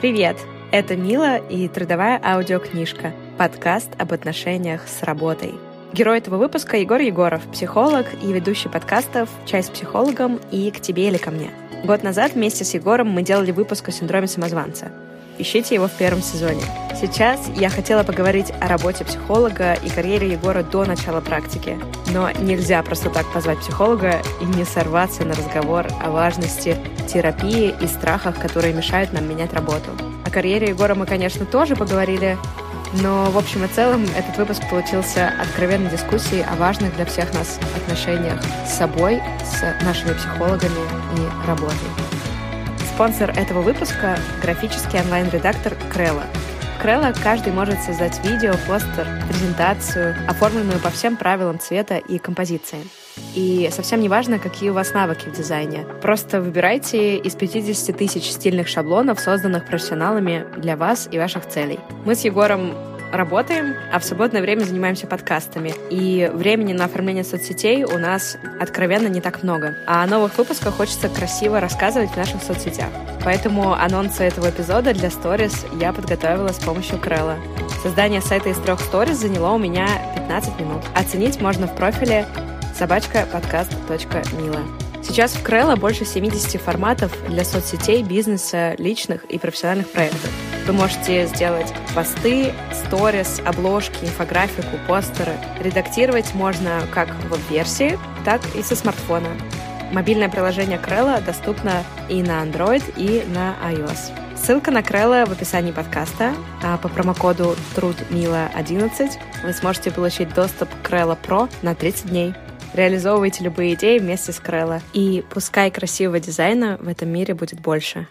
Привет! Это Мила и трудовая аудиокнижка, подкаст об отношениях с работой. Герой этого выпуска Егор Егоров, психолог и ведущий подкастов «Чай с психологом» и «К тебе или ко мне». Год назад вместе с Егором мы делали выпуск о синдроме самозванца. Ищите его в первом сезоне. Сейчас я хотела поговорить о работе психолога и карьере Егора до начала практики. Но нельзя просто так позвать психолога и не сорваться на разговор о важности терапии и страхах, которые мешают нам менять работу. О карьере Егора мы, конечно, тоже поговорили, но в общем и целом этот выпуск получился откровенной дискуссией о важных для всех нас отношениях с собой, с нашими психологами и работой. Спонсор этого выпуска — графический онлайн-редактор Крелла. В Крелла каждый может создать видео, постер, презентацию, оформленную по всем правилам цвета и композиции. И совсем не важно, какие у вас навыки в дизайне. Просто выбирайте из 50 тысяч стильных шаблонов, созданных профессионалами для вас и ваших целей. Мы с Егором работаем, а в свободное время занимаемся подкастами. И времени на оформление соцсетей у нас откровенно не так много. А о новых выпусках хочется красиво рассказывать в наших соцсетях. Поэтому анонсы этого эпизода для сторис я подготовила с помощью Крелла. Создание сайта из трех сторис заняло у меня 15 минут. Оценить можно в профиле собачкаподкаст.мила. Сейчас в Крелла больше 70 форматов для соцсетей, бизнеса, личных и профессиональных проектов. Вы можете сделать посты, сторис, обложки, инфографику, постеры. Редактировать можно как в веб-версии, так и со смартфона. Мобильное приложение Крелла доступно и на Android, и на iOS. Ссылка на Крелла в описании подкаста, а по промокоду TRUDMILA11 вы сможете получить доступ к Крелла Pro на 30 дней. Реализовывайте любые идеи вместе с Крелла. И пускай красивого дизайна в этом мире будет больше.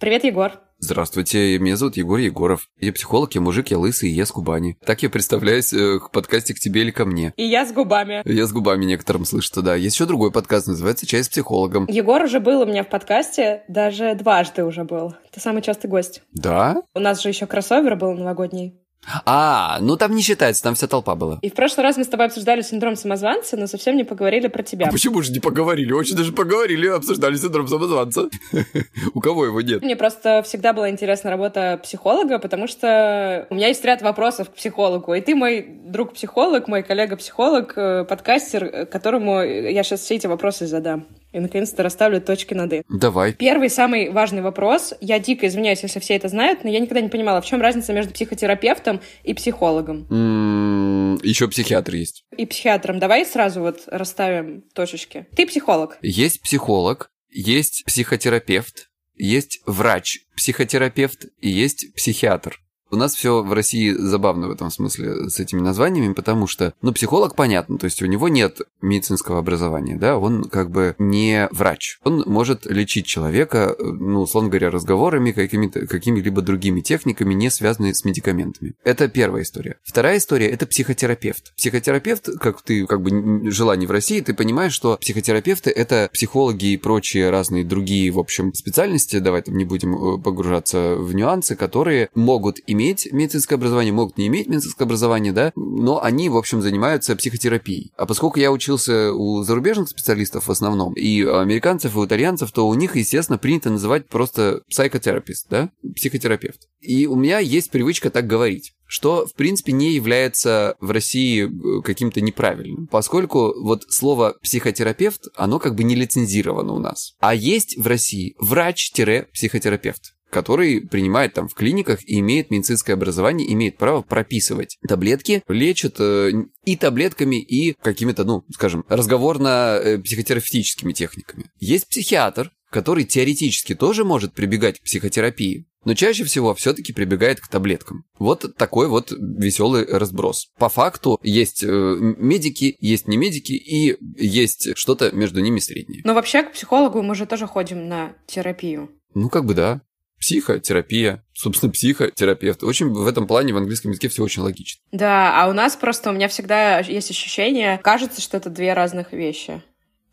Привет, Егор. Здравствуйте, меня зовут Егор Егоров. Я психолог, я мужик, я лысый, и я с губами. Так я представляюсь э, к подкасте «К тебе или ко мне». И я с губами. Я с губами некоторым слышится, да. Есть еще другой подкаст, называется «Чай с психологом». Егор уже был у меня в подкасте, даже дважды уже был. Ты самый частый гость. Да? У нас же еще кроссовер был новогодний. А, ну там не считается, там вся толпа была. И в прошлый раз мы с тобой обсуждали синдром самозванца, но совсем не поговорили про тебя. А почему же не поговорили? Очень даже поговорили, обсуждали синдром самозванца. У кого его нет? Мне просто всегда была интересна работа психолога, потому что у меня есть ряд вопросов к психологу. И ты мой друг-психолог, мой коллега-психолог, э, подкастер, э, которому я сейчас все эти вопросы задам. И, наконец-то, расставлю точки над «и». Давай. Первый, самый важный вопрос. Я дико извиняюсь, если все это знают, но я никогда не понимала, в чем разница между психотерапевтом и психологом. М-м, еще психиатр есть. И психиатром. Давай сразу вот расставим точечки. Ты психолог. Есть психолог, есть психотерапевт, есть врач-психотерапевт и есть психиатр. У нас все в России забавно в этом смысле с этими названиями, потому что, ну, психолог понятно, то есть у него нет медицинского образования, да, он как бы не врач. Он может лечить человека, ну, условно говоря, разговорами, какими-то, какими-либо другими техниками, не связанными с медикаментами. Это первая история. Вторая история – это психотерапевт. Психотерапевт, как ты как бы жила не в России, ты понимаешь, что психотерапевты – это психологи и прочие разные другие, в общем, специальности, давай там не будем э, погружаться в нюансы, которые могут иметь иметь медицинское образование, могут не иметь медицинское образование, да, но они, в общем, занимаются психотерапией. А поскольку я учился у зарубежных специалистов в основном, и американцев, и итальянцев, то у них, естественно, принято называть просто психотерапевт, да, психотерапевт. И у меня есть привычка так говорить что, в принципе, не является в России э, каким-то неправильным, поскольку вот слово «психотерапевт», оно как бы не лицензировано у нас. А есть в России врач-психотерапевт который принимает там в клиниках и имеет медицинское образование, имеет право прописывать таблетки, лечит э, и таблетками, и какими-то, ну, скажем, разговорно-психотерапевтическими техниками. Есть психиатр, который теоретически тоже может прибегать к психотерапии, но чаще всего все-таки прибегает к таблеткам. Вот такой вот веселый разброс. По факту есть э, медики, есть не медики и есть что-то между ними среднее. Но вообще к психологу мы же тоже ходим на терапию. Ну, как бы да. Психотерапия, собственно, психотерапевт. Очень в этом плане в английском языке все очень логично. Да, а у нас просто, у меня всегда есть ощущение, кажется, что это две разных вещи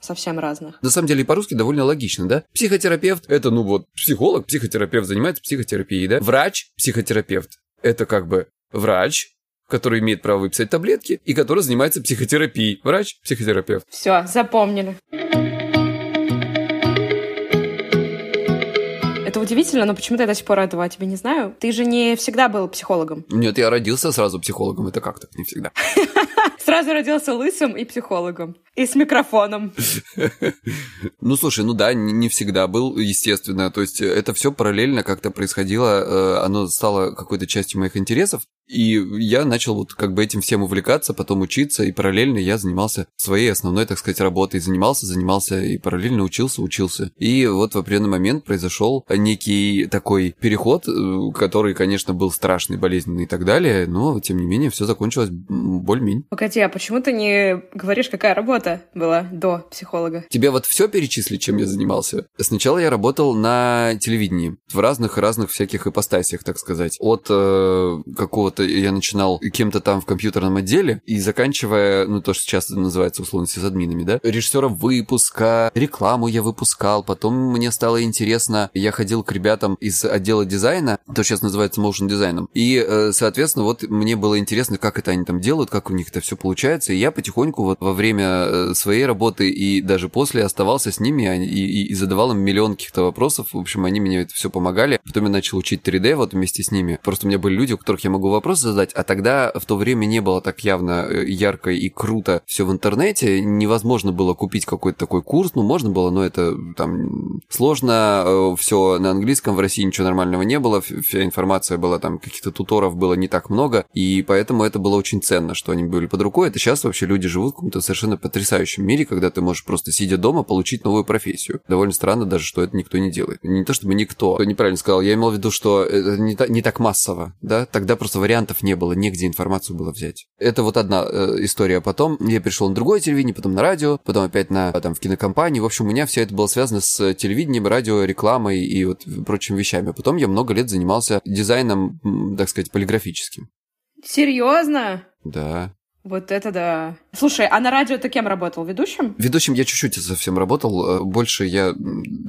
совсем разных. На самом деле и по-русски довольно логично, да? Психотерапевт – это, ну вот, психолог, психотерапевт занимается психотерапией, да? Врач – психотерапевт. Это как бы врач, который имеет право выписать таблетки и который занимается психотерапией. Врач – психотерапевт. Все, запомнили. Удивительно, но почему-то я до сих пор этого о тебе не знаю. Ты же не всегда был психологом. Нет, я родился сразу психологом. Это как так? Не всегда. Сразу родился лысым и психологом. И с микрофоном. Ну, слушай, ну да, не всегда был, естественно. То есть это все параллельно как-то происходило. Э, оно стало какой-то частью моих интересов. И я начал вот как бы этим всем увлекаться, потом учиться, и параллельно я занимался своей основной, так сказать, работой. Занимался, занимался, и параллельно учился, учился. И вот в определенный момент произошел некий такой переход, э, который, конечно, был страшный, болезненный и так далее, но, тем не менее, все закончилось более-менее. Погоди, а почему ты не говоришь, какая работа была до психолога? Тебе вот все перечислить, чем я занимался? Сначала я работал на телевидении, в разных-разных всяких ипостасиях, так сказать. От э, какого вот я начинал кем-то там в компьютерном отделе и заканчивая, ну, то, что часто называется условно сисадминами, да, режиссером выпуска, рекламу я выпускал, потом мне стало интересно, я ходил к ребятам из отдела дизайна, то сейчас называется motion дизайном, и, э, соответственно, вот мне было интересно, как это они там делают, как у них это все получается, и я потихоньку вот во время э, своей работы и даже после оставался с ними и, и, и задавал им миллион каких-то вопросов, в общем, они мне это все помогали, потом я начал учить 3D вот вместе с ними, просто у меня были люди, у которых я могу вопрос вопрос задать, а тогда в то время не было так явно э, ярко и круто все в интернете, невозможно было купить какой-то такой курс, ну, можно было, но это там сложно, э, все на английском, в России ничего нормального не было, вся информация была там, каких-то туторов было не так много, и поэтому это было очень ценно, что они были под рукой. Это сейчас вообще люди живут в каком-то совершенно потрясающем мире, когда ты можешь просто сидя дома получить новую профессию. Довольно странно даже, что это никто не делает. Не то чтобы никто, неправильно сказал, я имел в виду, что это не, та, не так массово, да, тогда просто вариант вариантов не было, негде информацию было взять. Это вот одна э, история. Потом я перешел на другое телевидение, потом на радио, потом опять на там в кинокомпании. В общем, у меня все это было связано с телевидением, радио, рекламой и вот прочими вещами. Потом я много лет занимался дизайном, так сказать, полиграфическим. Серьезно? Да. Вот это да. Слушай, а на радио ты кем работал? Ведущим? Ведущим я чуть-чуть совсем работал. Э, больше я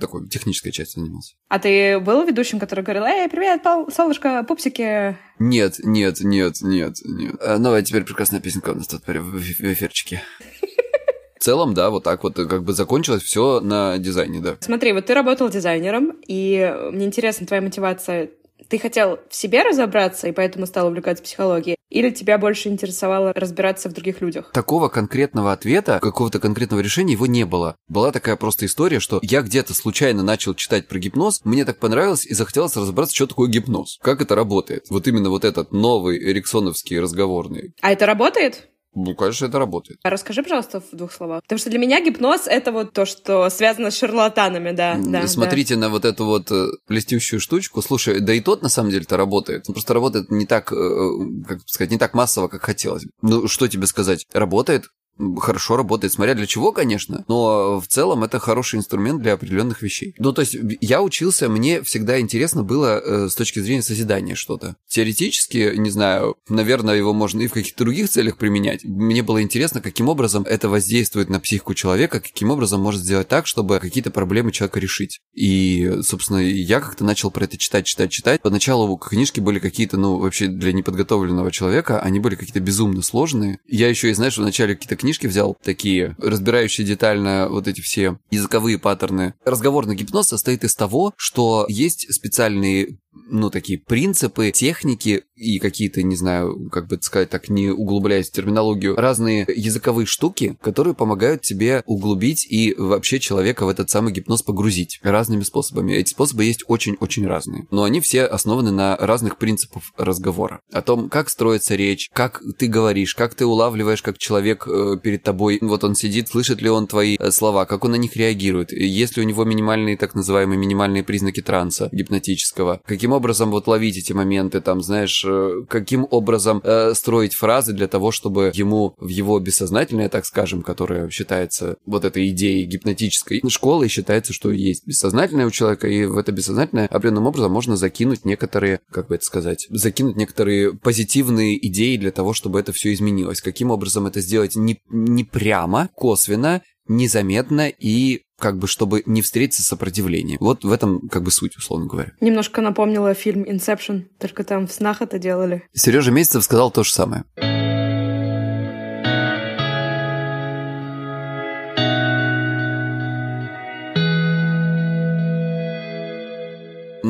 такой технической частью занимался. А ты был ведущим, который говорил, эй, привет, Пол, солнышко, пупсики? Нет, нет, нет, нет, нет. А, новая теперь прекрасная песенка у нас тут в эфирчике. В целом, да, вот так вот как бы закончилось все на дизайне, да. Смотри, вот ты работал дизайнером, и мне интересна твоя мотивация ты хотел в себе разобраться и поэтому стал увлекаться психологией? Или тебя больше интересовало разбираться в других людях? Такого конкретного ответа, какого-то конкретного решения его не было. Была такая просто история, что я где-то случайно начал читать про гипноз, мне так понравилось и захотелось разобраться, что такое гипноз. Как это работает? Вот именно вот этот новый эриксоновский разговорный. А это работает? Ну, конечно, это работает. А расскажи, пожалуйста, в двух словах. Потому что для меня гипноз — это вот то, что связано с шарлатанами, да. да Смотрите да. на вот эту вот э, блестящую штучку. Слушай, да и тот на самом деле-то работает. Он просто работает не так, э, э, как сказать, не так массово, как хотелось. Ну, что тебе сказать? Работает, хорошо работает, смотря для чего, конечно, но в целом это хороший инструмент для определенных вещей. Ну, то есть я учился, мне всегда интересно было э, с точки зрения созидания что-то. Теоретически, не знаю, наверное, его можно и в каких-то других целях применять. Мне было интересно, каким образом это воздействует на психику человека, каким образом может сделать так, чтобы какие-то проблемы человека решить. И, собственно, я как-то начал про это читать, читать, читать. Поначалу книжки были какие-то, ну, вообще для неподготовленного человека, они были какие-то безумно сложные. Я еще и, знаешь, вначале какие-то книжки взял, такие, разбирающие детально вот эти все языковые паттерны. Разговорный гипноз состоит из того, что есть специальные ну, такие принципы, техники и какие-то, не знаю, как бы сказать так, не углубляясь в терминологию, разные языковые штуки, которые помогают тебе углубить и вообще человека в этот самый гипноз погрузить разными способами. Эти способы есть очень-очень разные, но они все основаны на разных принципах разговора. О том, как строится речь, как ты говоришь, как ты улавливаешь, как человек э, перед тобой, вот он сидит, слышит ли он твои э, слова, как он на них реагирует, есть ли у него минимальные, так называемые минимальные признаки транса гипнотического, каким образом вот ловить эти моменты, там, знаешь, э, каким образом э, строить фразы для того, чтобы ему в его бессознательное, так скажем, которое считается вот этой идеей гипнотической школы, считается, что есть бессознательное у человека, и в это бессознательное определенным образом можно закинуть некоторые, как бы это сказать, закинуть некоторые позитивные идеи для того, чтобы это все изменилось. Каким образом это сделать не, не прямо, косвенно, незаметно и как бы, чтобы не встретиться с сопротивлением. Вот в этом, как бы, суть, условно говоря. Немножко напомнила фильм «Inception», только там в снах это делали. Сережа Месяцев сказал то же самое.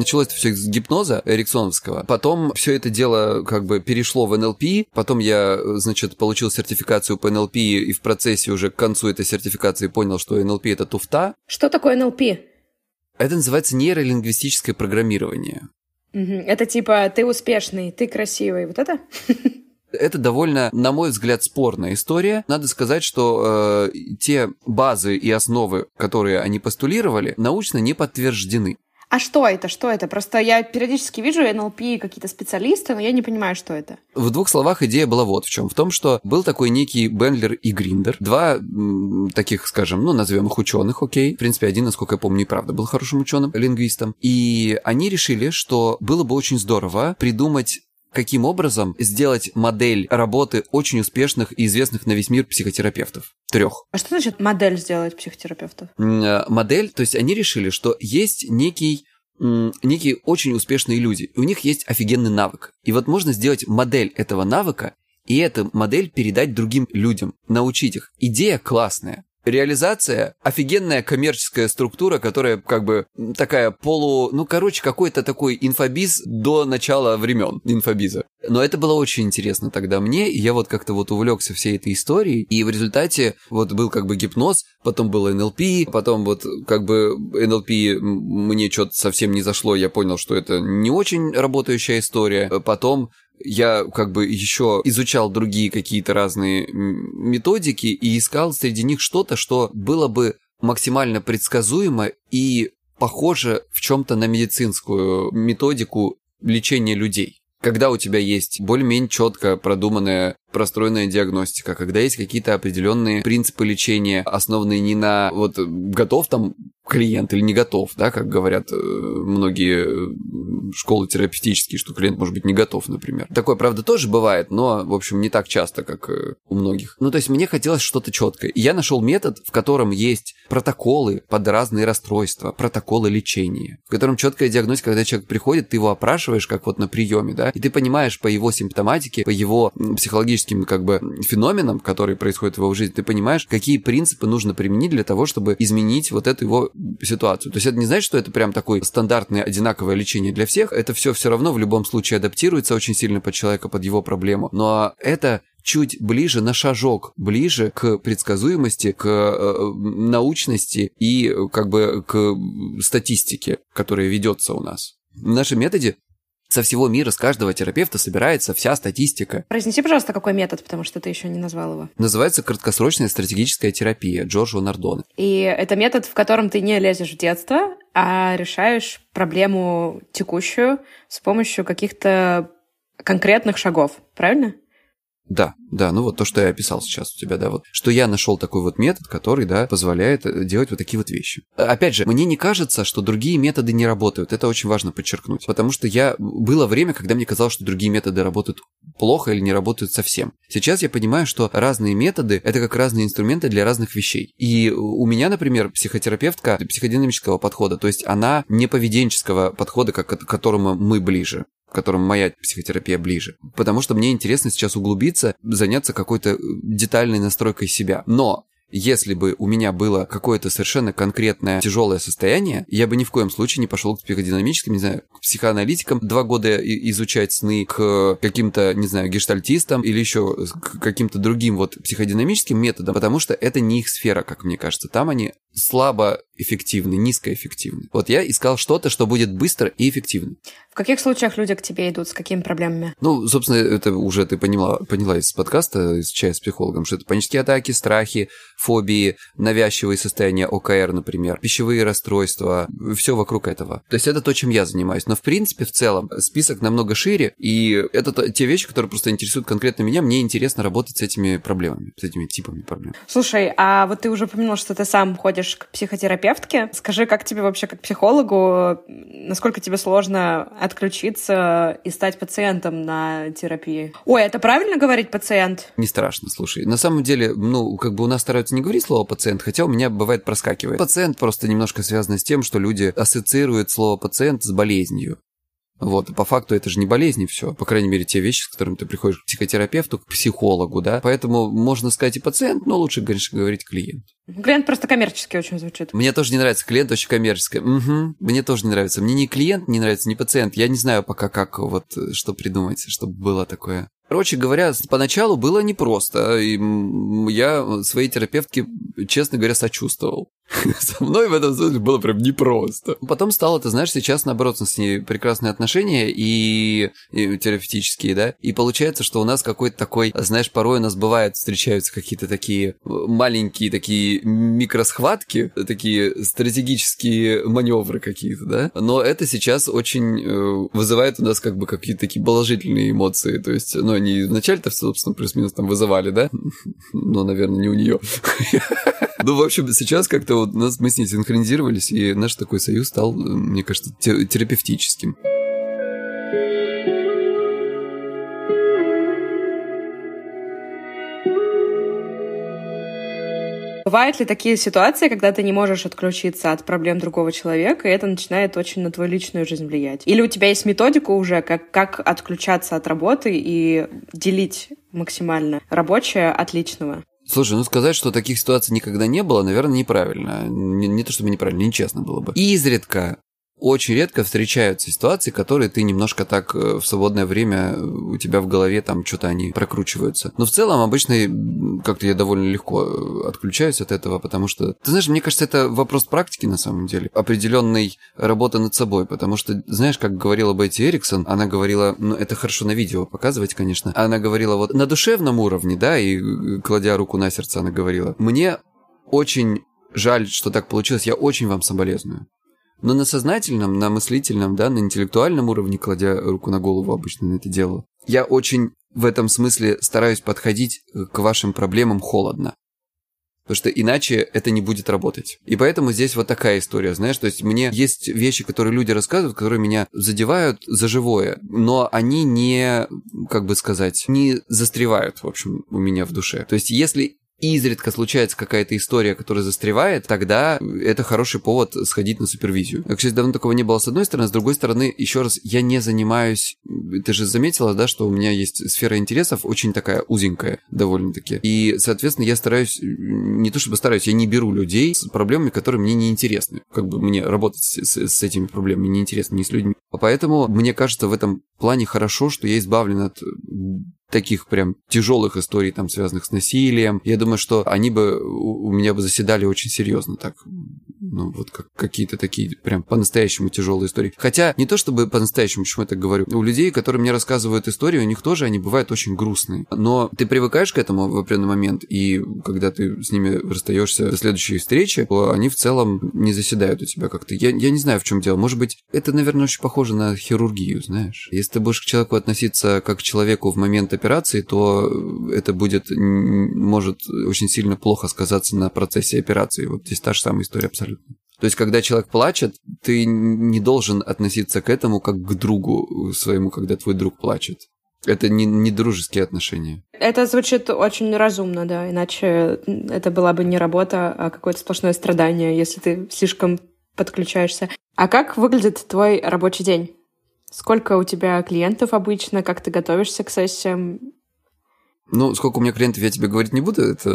Началось все с гипноза эриксоновского. Потом все это дело как бы перешло в НЛП. Потом я, значит, получил сертификацию по НЛП и в процессе уже к концу этой сертификации понял, что НЛП это туфта. Что такое НЛП? Это называется нейролингвистическое программирование. Это типа ты успешный, ты красивый, вот это? Это довольно, на мой взгляд, спорная история. Надо сказать, что э, те базы и основы, которые они постулировали, научно не подтверждены. А что это? Что это? Просто я периодически вижу НЛП какие-то специалисты, но я не понимаю, что это. В двух словах идея была вот в чем. В том, что был такой некий Бендлер и Гриндер. Два м, таких, скажем, ну, назовем их ученых, окей. В принципе, один, насколько я помню, и правда был хорошим ученым, лингвистом. И они решили, что было бы очень здорово придумать каким образом сделать модель работы очень успешных и известных на весь мир психотерапевтов. Трех. А что значит модель сделать психотерапевтов? Э, модель, то есть они решили, что есть некий некие очень успешные люди, и у них есть офигенный навык. И вот можно сделать модель этого навыка, и эту модель передать другим людям, научить их. Идея классная реализация офигенная коммерческая структура, которая как бы такая полу... Ну, короче, какой-то такой инфобиз до начала времен инфобиза. Но это было очень интересно тогда мне, и я вот как-то вот увлекся всей этой историей, и в результате вот был как бы гипноз, потом был НЛП, потом вот как бы НЛП мне что-то совсем не зашло, я понял, что это не очень работающая история, потом я как бы еще изучал другие какие-то разные методики и искал среди них что-то, что было бы максимально предсказуемо и похоже в чем-то на медицинскую методику лечения людей. Когда у тебя есть более-менее четко продуманная простроенная диагностика, когда есть какие-то определенные принципы лечения, основанные не на вот готов там клиент или не готов, да, как говорят э, многие э, школы терапевтические, что клиент может быть не готов, например. Такое, правда, тоже бывает, но, в общем, не так часто, как э, у многих. Ну, то есть мне хотелось что-то четкое. И я нашел метод, в котором есть протоколы под разные расстройства, протоколы лечения, в котором четкая диагностика, когда человек приходит, ты его опрашиваешь, как вот на приеме, да, и ты понимаешь по его симптоматике, по его психологическим как бы феноменам, которые происходят в его жизни, ты понимаешь, какие принципы нужно применить для того, чтобы изменить вот эту его ситуацию. То есть это не значит, что это прям такое стандартное одинаковое лечение для всех. Это все все равно в любом случае адаптируется очень сильно под человека, под его проблему. Но это чуть ближе, на шажок ближе к предсказуемости, к э, научности и как бы к статистике, которая ведется у нас. В нашем методе со всего мира, с каждого терапевта собирается вся статистика. Произнеси, пожалуйста, какой метод, потому что ты еще не назвал его. Называется краткосрочная стратегическая терапия Джорджа Нардона. И это метод, в котором ты не лезешь в детство, а решаешь проблему текущую с помощью каких-то конкретных шагов, правильно? Да, да, ну вот то, что я описал сейчас у тебя, да, вот, что я нашел такой вот метод, который, да, позволяет э, делать вот такие вот вещи. Опять же, мне не кажется, что другие методы не работают, это очень важно подчеркнуть, потому что я, было время, когда мне казалось, что другие методы работают плохо или не работают совсем. Сейчас я понимаю, что разные методы — это как разные инструменты для разных вещей. И у меня, например, психодерапевтка психодинамического подхода, то есть она не поведенческого подхода, к которому мы ближе которым моя психотерапия ближе. Потому что мне интересно сейчас углубиться, заняться какой-то э, детальной настройкой себя. Но если бы у меня было какое-то совершенно конкретное тяжелое состояние, я бы ни в коем случае не пошел к психодинамическим, не знаю, к психоаналитикам, два года изучать сны, к каким-то, не знаю, гештальтистам или еще к каким-то другим вот психодинамическим методам, потому что это не их сфера, как мне кажется. Там они слабо эффективны, низкоэффективны. Вот я искал что-то, что будет быстро и эффективно. В каких случаях люди к тебе идут? С какими проблемами? Ну, собственно, это уже ты поняла, поняла из подкаста, из чая с психологом, что это панические атаки, страхи, фобии, навязчивые состояния ОКР, например, пищевые расстройства, все вокруг этого. То есть это то, чем я занимаюсь. Но в принципе, в целом, список намного шире, и это те вещи, которые просто интересуют конкретно меня. Мне интересно работать с этими проблемами, с этими типами проблем. Слушай, а вот ты уже упомянул, что ты сам ходишь к психотерапевтке. Скажи, как тебе вообще как психологу, насколько тебе сложно отключиться и стать пациентом на терапии? Ой, это правильно говорить пациент? Не страшно, слушай. На самом деле, ну, как бы у нас стараются не говорить слово пациент, хотя у меня бывает проскакивает. Пациент просто немножко связано с тем, что люди ассоциируют слово пациент с болезнью. Вот, по факту это же не болезни все. По крайней мере, те вещи, с которыми ты приходишь к психотерапевту, к психологу, да. Поэтому можно сказать и пациент, но лучше, конечно, говорить клиент. Клиент просто коммерчески очень звучит. Мне тоже не нравится. Клиент очень коммерческий. Угу. Мне тоже не нравится. Мне не клиент не нравится, не пациент. Я не знаю пока, как вот что придумать, чтобы было такое. Короче говоря, поначалу было непросто, и я своей терапевтке, честно говоря, сочувствовал. Со мной в этом смысле было прям непросто. Потом стало, ты знаешь, сейчас, наоборот, с ней прекрасные отношения и, и терапевтические, да, и получается, что у нас какой-то такой, знаешь, порой у нас бывает, встречаются какие-то такие маленькие такие микросхватки, такие стратегические маневры какие-то, да, но это сейчас очень э, вызывает у нас как бы какие-то такие положительные эмоции, то есть, ну, они вначале-то, собственно, плюс-минус там вызывали, да? Но, наверное, не у нее. Ну, в общем, сейчас как-то вот нас, мы с ней синхронизировались, и наш такой союз стал, мне кажется, терапевтическим. Бывают ли такие ситуации, когда ты не можешь отключиться от проблем другого человека, и это начинает очень на твою личную жизнь влиять? Или у тебя есть методика уже, как, как отключаться от работы и делить максимально рабочее от личного? Слушай, ну сказать, что таких ситуаций никогда не было, наверное, неправильно. Не, не то чтобы неправильно, нечестно было бы. Изредка очень редко встречаются ситуации, которые ты немножко так э, в свободное время э, у тебя в голове там что-то они прокручиваются. Но в целом обычно как-то я довольно легко э, отключаюсь от этого, потому что, ты знаешь, мне кажется, это вопрос практики на самом деле, определенной работы над собой, потому что, знаешь, как говорила Бетти Эриксон, она говорила, ну это хорошо на видео показывать, конечно, она говорила вот на душевном уровне, да, и кладя руку на сердце, она говорила, мне очень жаль, что так получилось, я очень вам соболезную. Но на сознательном, на мыслительном, да, на интеллектуальном уровне, кладя руку на голову обычно на это дело, я очень в этом смысле стараюсь подходить к вашим проблемам холодно. Потому что иначе это не будет работать. И поэтому здесь вот такая история, знаешь, то есть мне есть вещи, которые люди рассказывают, которые меня задевают за живое, но они не, как бы сказать, не застревают, в общем, у меня в душе. То есть если изредка случается какая-то история, которая застревает, тогда это хороший повод сходить на супервизию. Кстати, давно такого не было с одной стороны, с другой стороны, еще раз, я не занимаюсь... Ты же заметила, да, что у меня есть сфера интересов очень такая узенькая довольно-таки. И, соответственно, я стараюсь, не то чтобы стараюсь, я не беру людей с проблемами, которые мне не интересны. Как бы мне работать с, с, этими проблемами не интересно, не с людьми. Поэтому мне кажется в этом плане хорошо, что я избавлен от таких прям тяжелых историй, там, связанных с насилием. Я думаю, что они бы у меня бы заседали очень серьезно так. Ну, вот как какие-то такие прям по-настоящему тяжелые истории. Хотя не то чтобы по-настоящему, почему я так говорю. У людей, которые мне рассказывают истории, у них тоже они бывают очень грустные. Но ты привыкаешь к этому в определенный момент, и когда ты с ними расстаешься до следующей встречи, то они в целом не заседают у тебя как-то. Я, я не знаю, в чем дело. Может быть, это, наверное, очень похоже на хирургию, знаешь. Если ты будешь к человеку относиться как к человеку в момент операции, то это будет, может очень сильно плохо сказаться на процессе операции. Вот здесь та же самая история абсолютно. То есть, когда человек плачет, ты не должен относиться к этому как к другу своему, когда твой друг плачет. Это не, не дружеские отношения. Это звучит очень разумно, да. Иначе это была бы не работа, а какое-то сплошное страдание, если ты слишком подключаешься. А как выглядит твой рабочий день? Сколько у тебя клиентов обычно? Как ты готовишься к сессиям? Ну, сколько у меня клиентов, я тебе говорить не буду, это,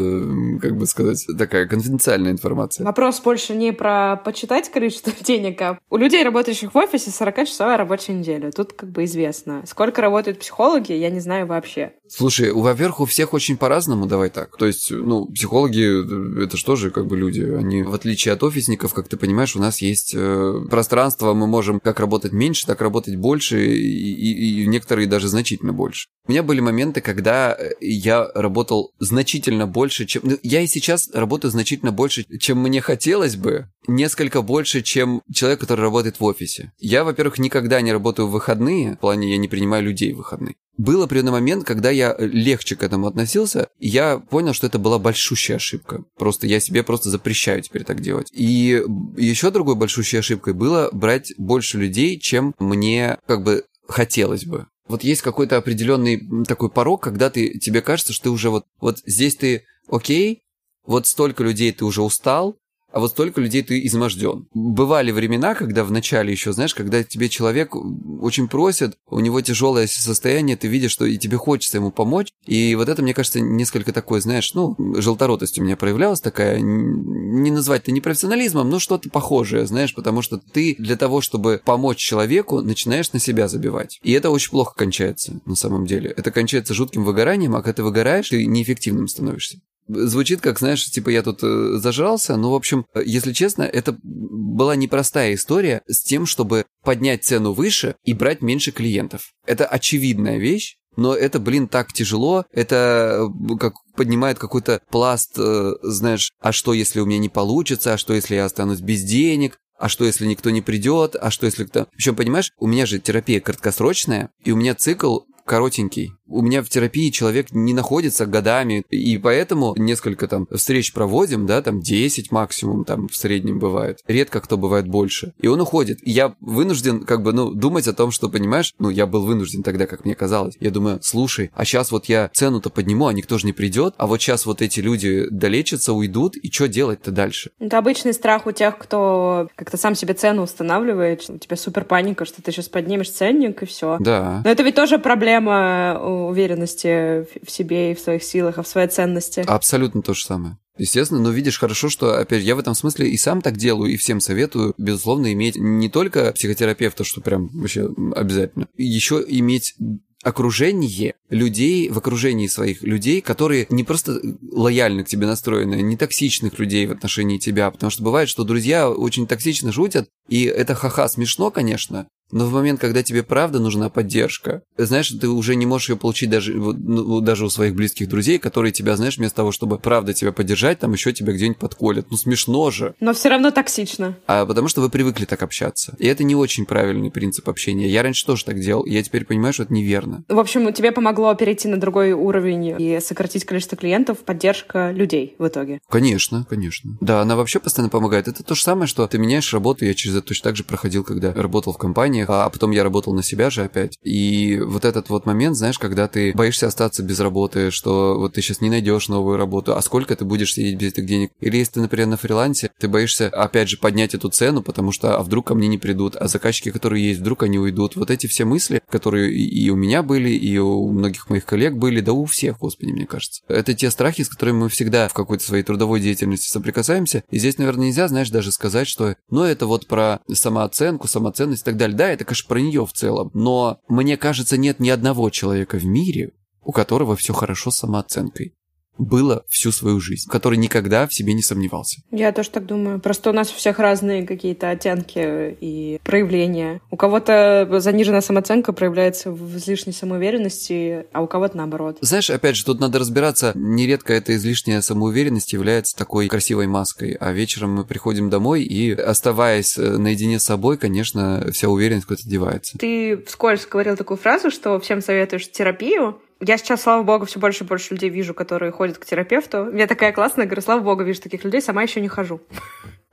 как бы сказать, такая конфиденциальная информация. Вопрос больше не про почитать количество денег, а у людей, работающих в офисе, 40-часовая рабочая неделя. Тут как бы известно. Сколько работают психологи, я не знаю вообще. Слушай, во-первых, у всех очень по-разному, давай так. То есть, ну, психологи, это что же как бы люди? Они, в отличие от офисников, как ты понимаешь, у нас есть э, пространство, мы можем как работать меньше, так работать больше, и, и, и некоторые даже значительно больше. У меня были моменты, когда э, я работал значительно больше, чем... Ну, я и сейчас работаю значительно больше, чем мне хотелось бы. Несколько больше, чем человек, который работает в офисе. Я, во-первых, никогда не работаю в выходные. В плане, я не принимаю людей в выходные. Был определенный момент, когда я легче к этому относился, я понял, что это была большущая ошибка. Просто я себе просто запрещаю теперь так делать. И еще другой большущей ошибкой было брать больше людей, чем мне как бы хотелось бы. Вот есть какой-то определенный такой порог, когда ты, тебе кажется, что ты уже вот, вот здесь ты окей, вот столько людей ты уже устал, а вот столько людей ты изможден. Бывали времена, когда в начале еще, знаешь, когда тебе человек очень просит, у него тяжелое состояние, ты видишь, что и тебе хочется ему помочь, и вот это, мне кажется, несколько такое, знаешь, ну, желторотость у меня проявлялась такая, не назвать это непрофессионализмом, но что-то похожее, знаешь, потому что ты для того, чтобы помочь человеку, начинаешь на себя забивать. И это очень плохо кончается, на самом деле. Это кончается жутким выгоранием, а когда ты выгораешь, ты неэффективным становишься. Звучит как, знаешь, типа я тут э, зажрался, но, в общем, если честно, это была непростая история с тем, чтобы поднять цену выше и брать меньше клиентов. Это очевидная вещь, но это, блин, так тяжело, это э, как поднимает какой-то пласт, э, знаешь, а что, если у меня не получится, а что, если я останусь без денег, а что, если никто не придет, а что, если кто... Причем, понимаешь, у меня же терапия краткосрочная, и у меня цикл коротенький. У меня в терапии человек не находится годами, и поэтому несколько там встреч проводим, да, там 10 максимум там в среднем бывает. Редко кто бывает больше. И он уходит. И я вынужден как бы, ну, думать о том, что, понимаешь, ну, я был вынужден тогда, как мне казалось. Я думаю, слушай, а сейчас вот я цену-то подниму, а никто же не придет, а вот сейчас вот эти люди долечатся, уйдут, и что делать-то дальше? Это обычный страх у тех, кто как-то сам себе цену устанавливает, у тебя супер паника, что ты сейчас поднимешь ценник, и все. Да. Но это ведь тоже проблема уверенности в себе и в своих силах, а в своей ценности. Абсолютно то же самое. Естественно, но видишь хорошо, что, опять, я в этом смысле и сам так делаю, и всем советую, безусловно, иметь не только психотерапевта, что прям вообще обязательно, еще иметь окружение людей, в окружении своих людей, которые не просто лояльны к тебе настроены, не токсичных людей в отношении тебя, потому что бывает, что друзья очень токсично шутят, и это ха-ха смешно, конечно, но в момент, когда тебе правда нужна поддержка, знаешь, ты уже не можешь ее получить даже, ну, даже у своих близких друзей, которые тебя, знаешь, вместо того, чтобы правда тебя поддержать, там еще тебя где-нибудь подколят. Ну, смешно же. Но все равно токсично. А потому что вы привыкли так общаться. И это не очень правильный принцип общения. Я раньше тоже так делал, и я теперь понимаю, что это неверно. В общем, тебе помогло перейти на другой уровень и сократить количество клиентов, поддержка людей в итоге. Конечно, конечно. Да, она вообще постоянно помогает. Это то же самое, что ты меняешь работу. Я через это точно так же проходил, когда работал в компании компаниях, а потом я работал на себя же опять. И вот этот вот момент, знаешь, когда ты боишься остаться без работы, что вот ты сейчас не найдешь новую работу, а сколько ты будешь сидеть без этих денег? Или если ты, например, на фрилансе, ты боишься, опять же, поднять эту цену, потому что, а вдруг ко мне не придут, а заказчики, которые есть, вдруг они уйдут. Вот эти все мысли, которые и у меня были, и у многих моих коллег были, да у всех, господи, мне кажется. Это те страхи, с которыми мы всегда в какой-то своей трудовой деятельности соприкасаемся. И здесь, наверное, нельзя, знаешь, даже сказать, что, ну, это вот про самооценку, самоценность и так далее. Да, это, нее в целом. Но мне кажется, нет ни одного человека в мире, у которого все хорошо с самооценкой было всю свою жизнь, который никогда в себе не сомневался. Я тоже так думаю. Просто у нас у всех разные какие-то оттенки и проявления. У кого-то заниженная самооценка проявляется в излишней самоуверенности, а у кого-то наоборот. Знаешь, опять же, тут надо разбираться. Нередко эта излишняя самоуверенность является такой красивой маской, а вечером мы приходим домой и, оставаясь э, наедине с собой, конечно, вся уверенность куда-то девается. Ты вскользь говорил такую фразу, что всем советуешь терапию, я сейчас, слава богу, все больше и больше людей вижу, которые ходят к терапевту. Мне такая классная, говорю, слава богу, вижу таких людей, сама еще не хожу.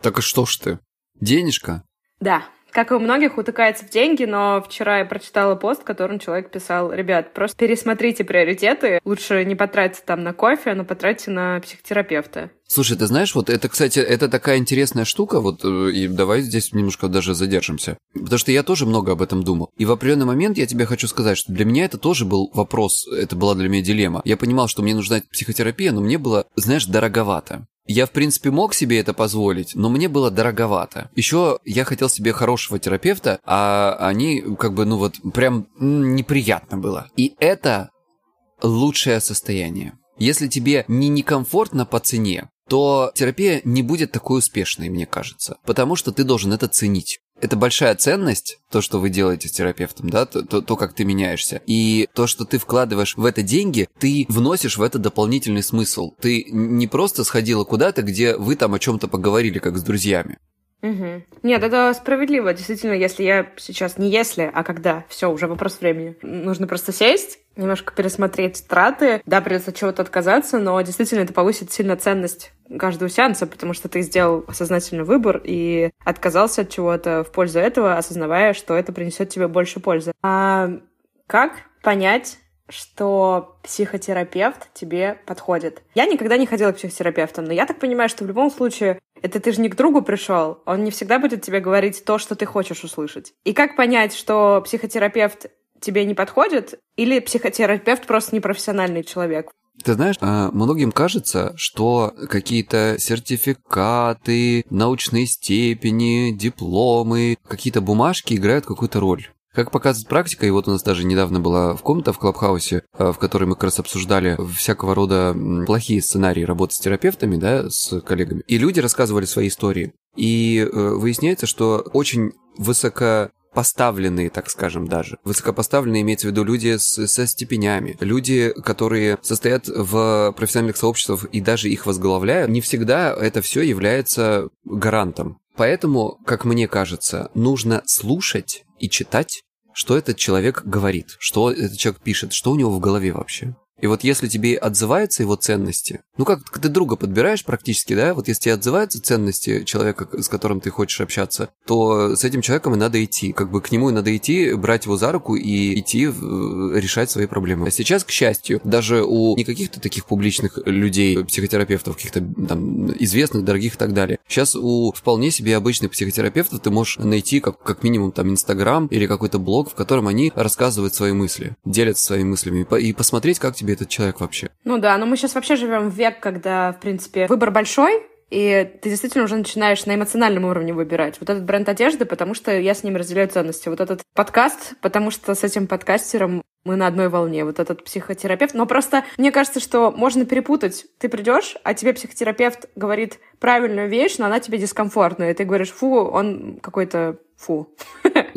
Так и что ж ты? Денежка? Да, как и у многих, утыкается в деньги, но вчера я прочитала пост, в котором человек писал, ребят, просто пересмотрите приоритеты, лучше не потратить там на кофе, но потратьте на психотерапевта. Слушай, ты знаешь, вот это, кстати, это такая интересная штука, вот, э, и давай здесь немножко даже задержимся. Потому что я тоже много об этом думал. И в определенный момент я тебе хочу сказать, что для меня это тоже был вопрос, это была для меня дилемма. Я понимал, что мне нужна психотерапия, но мне было, знаешь, дороговато. Я, в принципе, мог себе это позволить, но мне было дороговато. Еще я хотел себе хорошего терапевта, а они как бы, ну вот, прям неприятно было. И это лучшее состояние. Если тебе не некомфортно по цене, то терапия не будет такой успешной, мне кажется. Потому что ты должен это ценить. Это большая ценность, то, что вы делаете с терапевтом, да, то, то, то, как ты меняешься. И то, что ты вкладываешь в это деньги, ты вносишь в это дополнительный смысл. Ты не просто сходила куда-то, где вы там о чем-то поговорили, как с друзьями. Угу. Нет, это справедливо. Действительно, если я сейчас, не если, а когда, все, уже вопрос времени. Нужно просто сесть, немножко пересмотреть траты. Да, придется от чего-то отказаться, но действительно это повысит сильно ценность каждого сеанса, потому что ты сделал сознательный выбор и отказался от чего-то в пользу этого, осознавая, что это принесет тебе больше пользы. А как понять, что психотерапевт тебе подходит. Я никогда не ходила к психотерапевтам, но я так понимаю, что в любом случае это ты же не к другу пришел, он не всегда будет тебе говорить то, что ты хочешь услышать. И как понять, что психотерапевт тебе не подходит, или психотерапевт просто непрофессиональный человек? Ты знаешь, а, многим кажется, что какие-то сертификаты, научные степени, дипломы, какие-то бумажки играют какую-то роль. Как показывает практика, и вот у нас даже недавно была в комната в Клабхаусе, а, в которой мы как раз обсуждали всякого рода плохие сценарии работы с терапевтами, да, с коллегами. И люди рассказывали свои истории. И э, выясняется, что очень высоко поставленные, так скажем, даже. Высокопоставленные имеется в виду люди с, со степенями, люди, которые состоят в профессиональных сообществах и даже их возглавляют, не всегда это все является гарантом. Поэтому, как мне кажется, нужно слушать и читать, что этот человек говорит, что этот человек пишет, что у него в голове вообще. И вот если тебе отзываются его ценности, ну как ты друга подбираешь практически, да, вот если тебе отзываются ценности человека, с которым ты хочешь общаться, то с этим человеком и надо идти, как бы к нему и надо идти, брать его за руку и идти решать свои проблемы. А сейчас, к счастью, даже у не каких-то таких публичных людей, психотерапевтов, каких-то там известных, дорогих и так далее, сейчас у вполне себе обычных психотерапевтов ты можешь найти как, как минимум там Инстаграм или какой-то блог, в котором они рассказывают свои мысли, делятся своими мыслями, и посмотреть, как тебе тебе этот человек вообще? Ну да, но мы сейчас вообще живем в век, когда, в принципе, выбор большой, и ты действительно уже начинаешь на эмоциональном уровне выбирать. Вот этот бренд одежды, потому что я с ним разделяю ценности. Вот этот подкаст, потому что с этим подкастером мы на одной волне. Вот этот психотерапевт. Но просто мне кажется, что можно перепутать. Ты придешь, а тебе психотерапевт говорит правильную вещь, но она тебе дискомфортная. И ты говоришь, фу, он какой-то фу.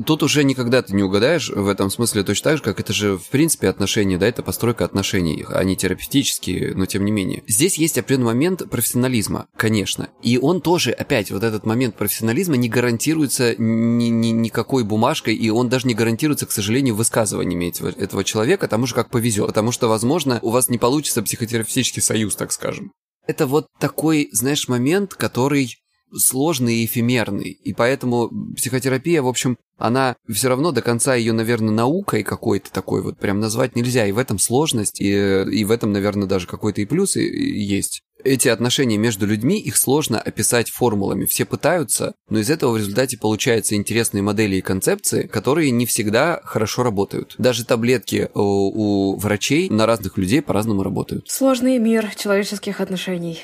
Тут уже никогда ты не угадаешь в этом смысле точно так же, как это же в принципе отношения, да, это постройка отношений, они терапевтические, но тем не менее. Здесь есть определенный момент профессионализма, конечно, и он тоже, опять, вот этот момент профессионализма не гарантируется ни, ни, никакой бумажкой, и он даже не гарантируется, к сожалению, высказываниями этого человека, тому же как повезет, потому что, возможно, у вас не получится психотерапевтический союз, так скажем. Это вот такой, знаешь, момент, который сложный и эфемерный. И поэтому психотерапия, в общем, она все равно до конца ее, наверное, наукой какой-то такой вот прям назвать нельзя. И в этом сложность, и, и в этом, наверное, даже какой-то и плюс есть. Эти отношения между людьми, их сложно описать формулами. Все пытаются, но из этого в результате получаются интересные модели и концепции, которые не всегда хорошо работают. Даже таблетки у, у врачей на разных людей по-разному работают. Сложный мир человеческих отношений.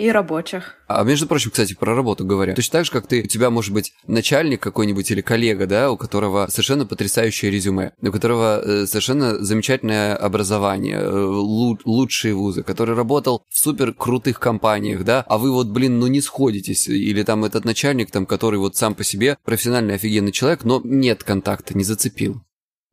И рабочих. А между прочим, кстати, про работу говоря. Точно так же, как ты, у тебя может быть начальник какой-нибудь или коллега, да, у которого совершенно потрясающее резюме, у которого э, совершенно замечательное образование, э, лучшие вузы, который работал в супер крутых компаниях, да, а вы вот, блин, ну не сходитесь. Или там этот начальник, там, который вот сам по себе профессиональный офигенный человек, но нет контакта, не зацепил.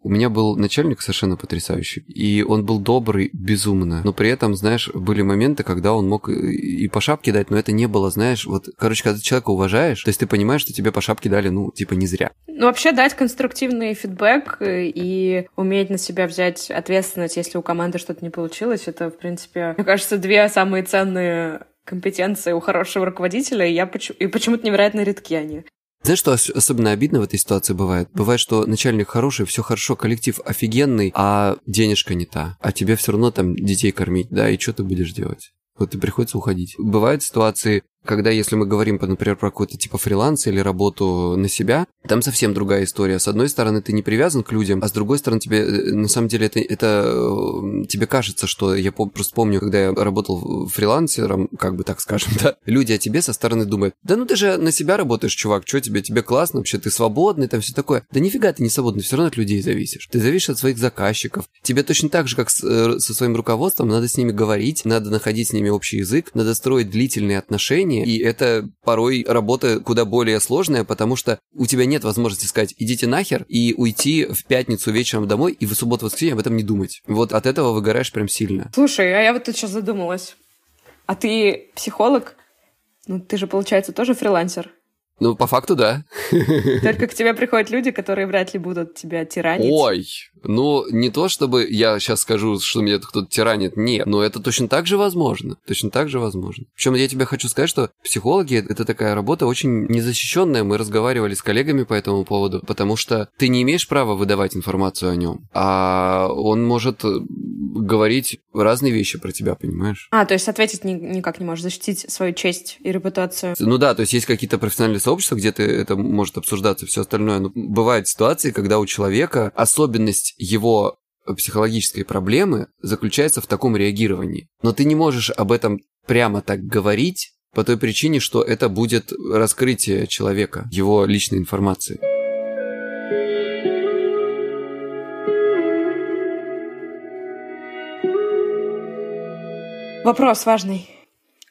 У меня был начальник совершенно потрясающий, и он был добрый безумно, но при этом, знаешь, были моменты, когда он мог и по шапке дать, но это не было, знаешь, вот, короче, когда ты человека уважаешь, то есть ты понимаешь, что тебе по шапке дали, ну, типа, не зря. Ну, вообще дать конструктивный фидбэк и уметь на себя взять ответственность, если у команды что-то не получилось, это, в принципе, мне кажется, две самые ценные компетенции у хорошего руководителя, и, я, и почему-то невероятно редки они. Знаешь, что особенно обидно в этой ситуации бывает? Бывает, что начальник хороший, все хорошо, коллектив офигенный, а денежка не та. А тебе все равно там детей кормить, да, и что ты будешь делать? Вот и приходится уходить. Бывают ситуации, когда, если мы говорим, например, про какой-то типа фриланс или работу на себя, там совсем другая история. С одной стороны, ты не привязан к людям, а с другой стороны, тебе, э, на самом деле, это, это э, тебе кажется, что я просто помню, когда я работал фрилансером, как бы так скажем, да, люди о тебе со стороны думают, да ну ты же на себя работаешь, чувак, что тебе, тебе классно, вообще ты свободный, там все такое. Да нифига ты не свободный, все равно от людей зависишь. Ты зависишь от своих заказчиков. Тебе точно так же, как с, э, со своим руководством, надо с ними говорить, надо находить с ними общий язык, надо строить длительные отношения, отношения, и это порой работа куда более сложная, потому что у тебя нет возможности сказать «идите нахер» и уйти в пятницу вечером домой и в субботу-воскресенье об этом не думать. Вот от этого выгораешь прям сильно. Слушай, а я вот тут сейчас задумалась. А ты психолог? Ну, ты же, получается, тоже фрилансер. Ну, по факту, да. Только к тебе приходят люди, которые вряд ли будут тебя тиранить. Ой, Ну, не то чтобы я сейчас скажу, что меня кто-то тиранит, нет, но это точно так же возможно. Точно так же возможно. Причем я тебе хочу сказать, что психологи — это такая работа очень незащищенная. Мы разговаривали с коллегами по этому поводу, потому что ты не имеешь права выдавать информацию о нем, а он может говорить разные вещи про тебя, понимаешь? А, то есть ответить ни, никак не можешь, защитить свою честь и репутацию. Ну да, то есть есть какие-то профессиональные сообщества, где ты это может обсуждаться, все остальное. Но бывают ситуации, когда у человека особенность его психологической проблемы заключается в таком реагировании. Но ты не можешь об этом прямо так говорить, по той причине, что это будет раскрытие человека, его личной информации. Вопрос важный.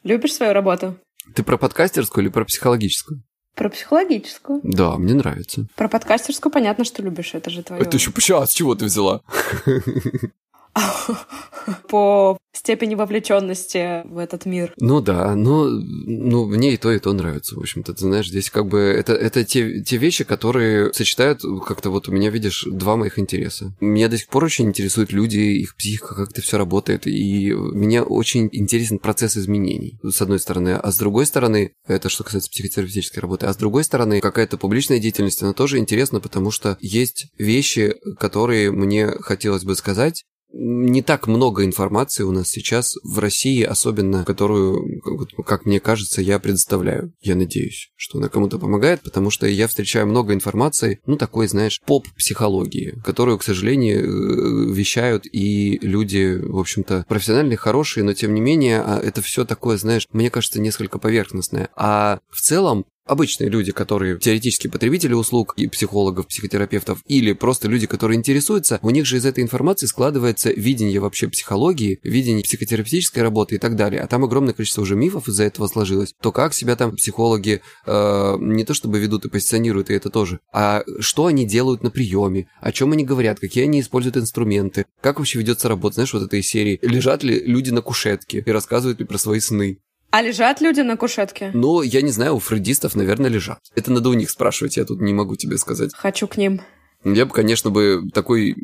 Любишь свою работу? Ты про подкастерскую или про психологическую? Про психологическую. Да, мне нравится. Про подкастерскую понятно, что любишь, это же твое. Это еще сейчас, с чего ты взяла? по степени вовлеченности в этот мир. Ну да, но ну, мне и то, и то нравится, в общем-то. Ты знаешь, здесь как бы это, это те, те вещи, которые сочетают как-то вот у меня, видишь, два моих интереса. Меня до сих пор очень интересуют люди, их психика, как это все работает, и мне очень интересен процесс изменений, с одной стороны. А с другой стороны, это что касается психотерапевтической работы, а с другой стороны, какая-то публичная деятельность, она тоже интересна, потому что есть вещи, которые мне хотелось бы сказать, не так много информации у нас сейчас в России, особенно которую, как мне кажется, я предоставляю. Я надеюсь, что она кому-то помогает, потому что я встречаю много информации, ну, такой, знаешь, поп-психологии, которую, к сожалению, э, вещают и люди, в общем-то, профессиональные, хорошие, но тем не менее, а, это все такое, знаешь, мне кажется, несколько поверхностное. А в целом обычные люди, которые теоретически потребители услуг и психологов, психотерапевтов, или просто люди, которые интересуются, у них же из этой информации складывается видение вообще психологии, видение психотерапевтической работы и так далее. А там огромное количество уже мифов из-за этого сложилось. То, как себя там психологи э, не то чтобы ведут и позиционируют, и это тоже, а что они делают на приеме, о чем они говорят, какие они используют инструменты, как вообще ведется работа, знаешь, вот этой серии. Лежат ли люди на кушетке и рассказывают ли про свои сны. А лежат люди на кушетке? Ну, я не знаю, у фрейдистов, наверное, лежат. Это надо у них спрашивать, я тут не могу тебе сказать. Хочу к ним. Я бы, конечно, бы такой,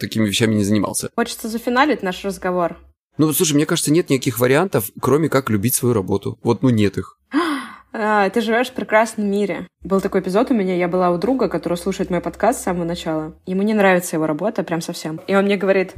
такими вещами не занимался. Хочется зафиналить наш разговор. Ну, слушай, мне кажется, нет никаких вариантов, кроме как любить свою работу. Вот, ну, нет их. А, ты живешь в прекрасном мире. Был такой эпизод у меня, я была у друга, который слушает мой подкаст с самого начала. Ему не нравится его работа, прям совсем. И он мне говорит,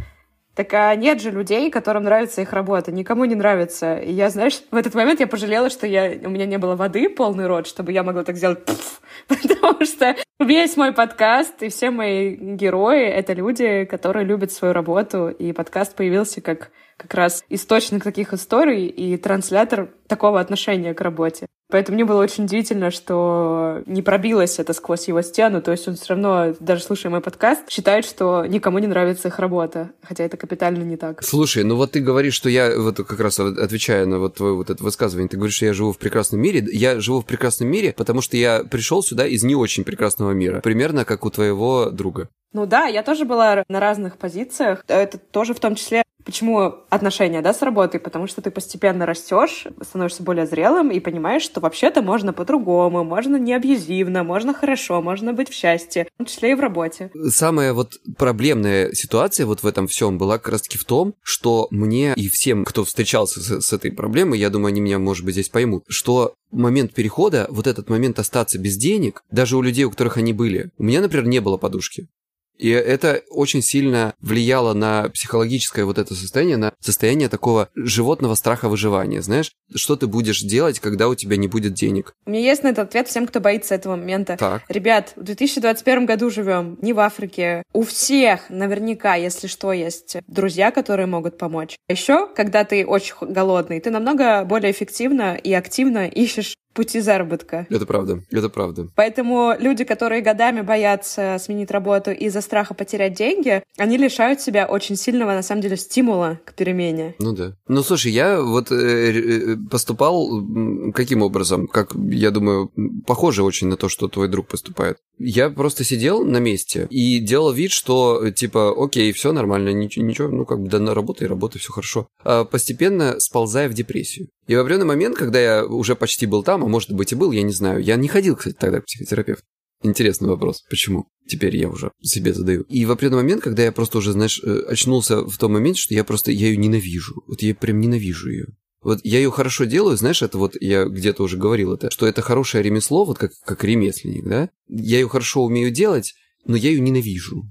так а нет же людей, которым нравится их работа. Никому не нравится. И я, знаешь, в этот момент я пожалела, что я, у меня не было воды полный рот, чтобы я могла так сделать потому что весь мой подкаст и все мои герои — это люди, которые любят свою работу, и подкаст появился как как раз источник таких историй и транслятор такого отношения к работе. Поэтому мне было очень удивительно, что не пробилось это сквозь его стену. То есть он все равно, даже слушая мой подкаст, считает, что никому не нравится их работа. Хотя это капитально не так. Слушай, ну вот ты говоришь, что я, вот как раз отвечая на вот твое вот это высказывание, ты говоришь, что я живу в прекрасном мире. Я живу в прекрасном мире, потому что я пришел сюда из не очень прекрасного мира. Примерно как у твоего друга. Ну да, я тоже была на разных позициях. Это тоже в том числе Почему отношения, да, с работой? Потому что ты постепенно растешь, становишься более зрелым и понимаешь, что вообще-то можно по-другому, можно не абьюзивно, можно хорошо, можно быть в счастье, в том числе и в работе. Самая вот проблемная ситуация вот в этом всем была как раз-таки в том, что мне и всем, кто встречался с, с этой проблемой, я думаю, они меня, может быть, здесь поймут, что момент перехода, вот этот момент остаться без денег, даже у людей, у которых они были, у меня, например, не было подушки. И это очень сильно влияло на психологическое вот это состояние, на состояние такого животного страха выживания. Знаешь, что ты будешь делать, когда у тебя не будет денег? У меня есть на этот ответ всем, кто боится этого момента. Так. Ребят, в 2021 году живем, не в Африке. У всех наверняка, если что, есть друзья, которые могут помочь. Еще, когда ты очень голодный, ты намного более эффективно и активно ищешь пути заработка. Это правда, это правда. Поэтому люди, которые годами боятся сменить работу из-за страха потерять деньги, они лишают себя очень сильного, на самом деле, стимула к перемене. Ну да. Ну слушай, я вот э, э поступал каким образом? Как, я думаю, похоже очень на то, что твой друг поступает. Я просто сидел на месте и делал вид, что типа, окей, все нормально, ничего, ничего ну как бы да, на работе и работа, все хорошо. А постепенно сползая в депрессию. И в определенный момент, когда я уже почти был там, а может быть и был, я не знаю, я не ходил, кстати, тогда к психотерапевту. Интересный вопрос. Почему? Теперь я уже себе задаю. И в определенный момент, когда я просто уже, знаешь, э, очнулся в том моменте, что я просто, я ее ненавижу. Вот я прям ненавижу ее. Вот я ее хорошо делаю, знаешь, это вот я где-то уже говорил это, что это хорошее ремесло, вот как, как ремесленник, да? Я ее хорошо умею делать, но я ее ненавижу.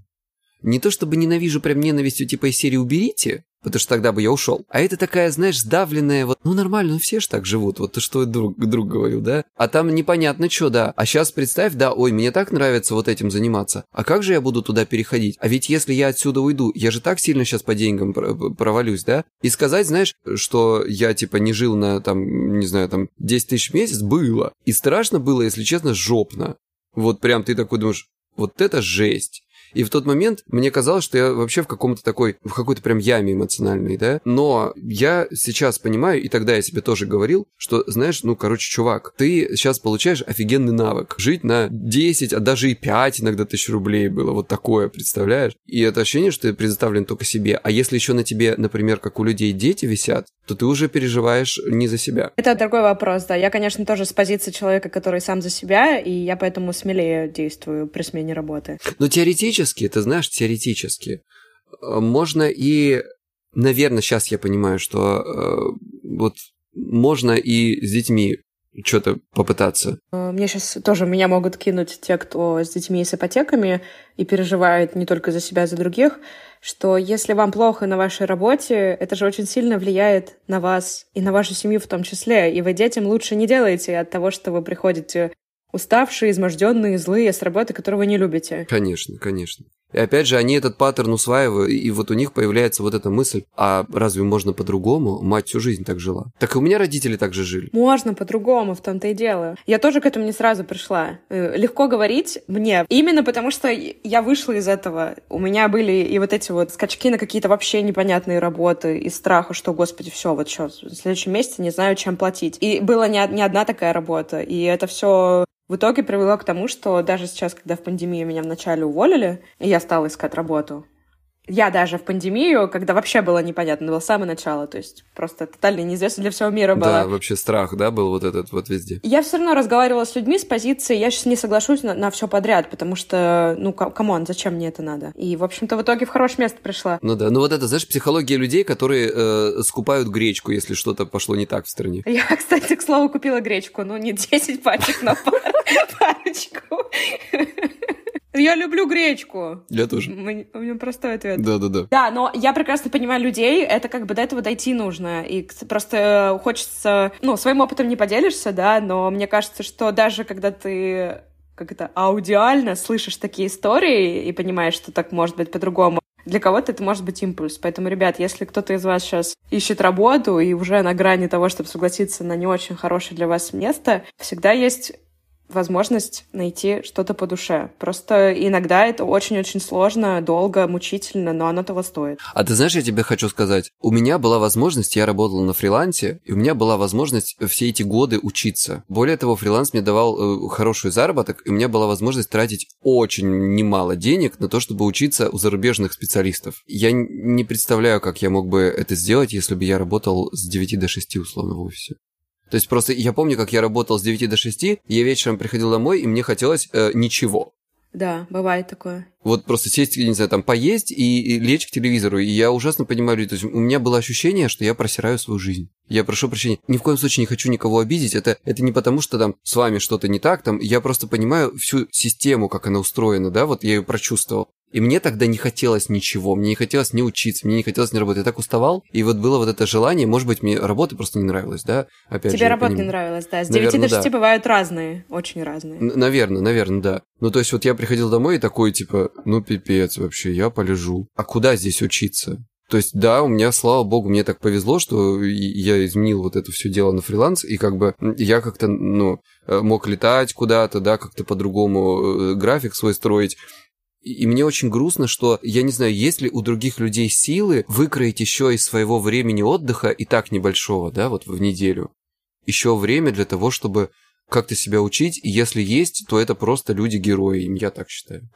Не то чтобы ненавижу прям ненавистью типа из серии «уберите», потому что тогда бы я ушел. А это такая, знаешь, сдавленная, вот, ну нормально, ну все ж так живут, вот то, что друг, друг говорил, да? А там непонятно что, да. А сейчас представь, да, ой, мне так нравится вот этим заниматься. А как же я буду туда переходить? А ведь если я отсюда уйду, я же так сильно сейчас по деньгам провалюсь, да? И сказать, знаешь, что я типа не жил на там, не знаю, там 10 тысяч в месяц, было. И страшно было, если честно, жопно. Вот прям ты такой думаешь, вот это жесть. И в тот момент мне казалось, что я вообще в каком-то такой, в какой-то прям яме эмоциональной, да. Но я сейчас понимаю, и тогда я себе тоже говорил, что, знаешь, ну, короче, чувак, ты сейчас получаешь офигенный навык. Жить на 10, а даже и 5 иногда тысяч рублей было. Вот такое, представляешь? И это ощущение, что ты предоставлен только себе. А если еще на тебе, например, как у людей дети висят, то ты уже переживаешь не за себя. Это другой вопрос, да. Я, конечно, тоже с позиции человека, который сам за себя, и я поэтому смелее действую при смене работы. Но теоретически, ты знаешь, теоретически, э, можно и, наверное, сейчас я понимаю, что э, вот можно и с детьми что-то попытаться. Э, мне сейчас тоже меня могут кинуть те, кто с детьми и с ипотеками и переживает не только за себя, а за других что если вам плохо на вашей работе, это же очень сильно влияет на вас и на вашу семью в том числе. И вы детям лучше не делаете от того, что вы приходите уставшие, изможденные, злые с работы, которую вы не любите. Конечно, конечно. И опять же, они этот паттерн усваивают, и вот у них появляется вот эта мысль, а разве можно по-другому? Мать всю жизнь так жила. Так и у меня родители так же жили. Можно по-другому, в том-то и дело. Я тоже к этому не сразу пришла. Э, легко говорить мне, именно потому что я вышла из этого. У меня были и вот эти вот скачки на какие-то вообще непонятные работы, из страха, что, господи, все, вот что, в следующем месяце не знаю, чем платить. И была не, не одна такая работа, и это все в итоге привело к тому, что даже сейчас, когда в пандемию меня вначале уволили, и я стала искать работу, я даже в пандемию, когда вообще было непонятно, было самое начало, то есть просто тотально неизвестно для всего мира было. Да, вообще страх, да, был вот этот вот везде. Я все равно разговаривала с людьми с позиции, я сейчас не соглашусь на, на все подряд, потому что, ну, come on, зачем мне это надо? И, в общем-то, в итоге в хорошее место пришла. Ну да, ну вот это, знаешь, психология людей, которые э, скупают гречку, если что-то пошло не так в стране. Я, кстати, к слову, купила гречку, ну, не 10 пачек, но парочку. Я люблю гречку. Я тоже. У меня простой ответ. Да-да-да. Да, но я прекрасно понимаю людей, это как бы до этого дойти нужно. И просто хочется... Ну, своим опытом не поделишься, да, но мне кажется, что даже когда ты как это, аудиально слышишь такие истории и понимаешь, что так может быть по-другому, для кого-то это может быть импульс. Поэтому, ребят, если кто-то из вас сейчас ищет работу и уже на грани того, чтобы согласиться на не очень хорошее для вас место, всегда есть возможность найти что-то по душе. Просто иногда это очень-очень сложно, долго, мучительно, но оно того стоит. А ты знаешь, я тебе хочу сказать, у меня была возможность, я работал на фрилансе, и у меня была возможность все эти годы учиться. Более того, фриланс мне давал э, хороший заработок, и у меня была возможность тратить очень немало денег на то, чтобы учиться у зарубежных специалистов. Я не представляю, как я мог бы это сделать, если бы я работал с 9 до 6 условно в офисе. То есть просто я помню, как я работал с 9 до 6, я вечером приходил домой, и мне хотелось э, ничего. Да, бывает такое. Вот просто сесть, не знаю, там поесть и, и лечь к телевизору. И я ужасно понимаю, то есть у меня было ощущение, что я просираю свою жизнь. Я прошу прощения, ни в коем случае не хочу никого обидеть. Это, это не потому, что там с вами что-то не так, там я просто понимаю всю систему, как она устроена, да, вот я ее прочувствовал. И мне тогда не хотелось ничего, мне не хотелось не учиться, мне не хотелось не работать. Я так уставал, и вот было вот это желание, может быть, мне работа просто не нравилась, да? Опять Тебе же, работа не нравилась, да. С 9 наверное, до 6 да. бывают разные, очень разные. Н- наверное, наверное, да. Ну, то есть вот я приходил домой и такой, типа, ну, пипец вообще, я полежу. А куда здесь учиться? То есть, да, у меня, слава богу, мне так повезло, что я изменил вот это все дело на фриланс, и как бы я как-то, ну, э, мог летать куда-то, да, как-то по-другому э, график свой строить. И мне очень грустно, что, я не знаю, есть ли у других людей силы выкроить еще из своего времени отдыха, и так небольшого, да, вот в неделю, еще время для того, чтобы как-то себя учить, и если есть, то это просто люди-герои, я так считаю.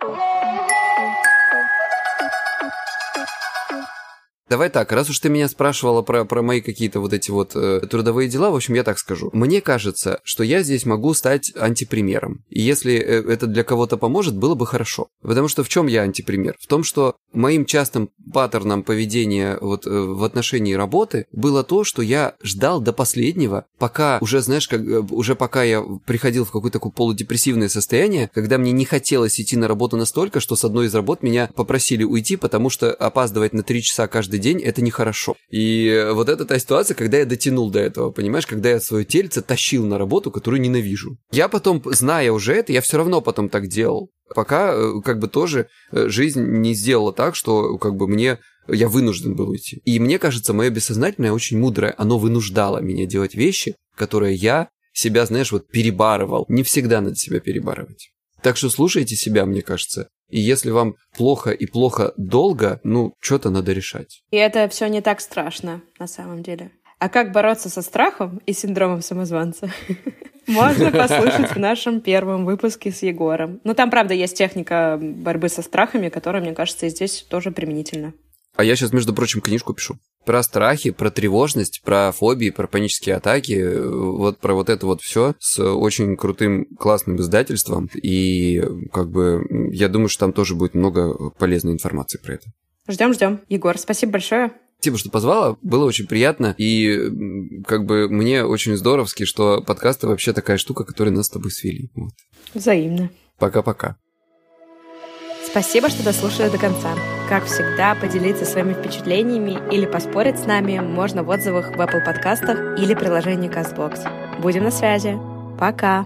Давай так, раз уж ты меня спрашивала про, про мои какие-то вот эти вот э, трудовые дела, в общем, я так скажу. Мне кажется, что я здесь могу стать антипримером. И если э, это для кого-то поможет, было бы хорошо. Потому что в чем я антипример? В том, что моим частым паттерном поведения вот э, в отношении работы было то, что я ждал до последнего, пока уже, знаешь, как, э, уже пока я приходил в какое-то такое полудепрессивное состояние, когда мне не хотелось идти на работу настолько, что с одной из работ меня попросили уйти, потому что опаздывать на три часа каждый каждый день, это нехорошо. И вот это та ситуация, когда я дотянул до этого, понимаешь, когда я свое тельце тащил на работу, которую ненавижу. Я потом, зная уже это, я все равно потом так делал. Пока э, как бы тоже э, жизнь не сделала так, что как бы мне я вынужден был уйти. И мне кажется, мое бессознательное очень мудрое, оно вынуждало меня делать вещи, которые я себя, знаешь, вот перебарывал. Не всегда надо себя перебарывать. Так что слушайте себя, мне кажется. И если вам плохо и плохо долго, ну, что-то надо решать. И это все не так страшно, на самом деле. А как бороться со страхом и синдромом самозванца? Можно послушать в нашем первом выпуске с Егором. Ну, там, правда, есть техника борьбы со страхами, которая, мне кажется, здесь тоже применительна. А я сейчас, между прочим, книжку пишу. Про страхи, про тревожность, про фобии, про панические атаки, вот про вот это вот все с очень крутым, классным издательством. И как бы я думаю, что там тоже будет много полезной информации про это. Ждем, ждем. Егор, спасибо большое. Спасибо, что позвала. Было очень приятно. И как бы мне очень здоровски, что подкасты вообще такая штука, которая нас с тобой свели. Вот. Взаимно. Пока-пока. Спасибо, что дослушали до конца. Как всегда, поделиться своими впечатлениями или поспорить с нами можно в отзывах в Apple подкастах или приложении CastBox. Будем на связи. Пока!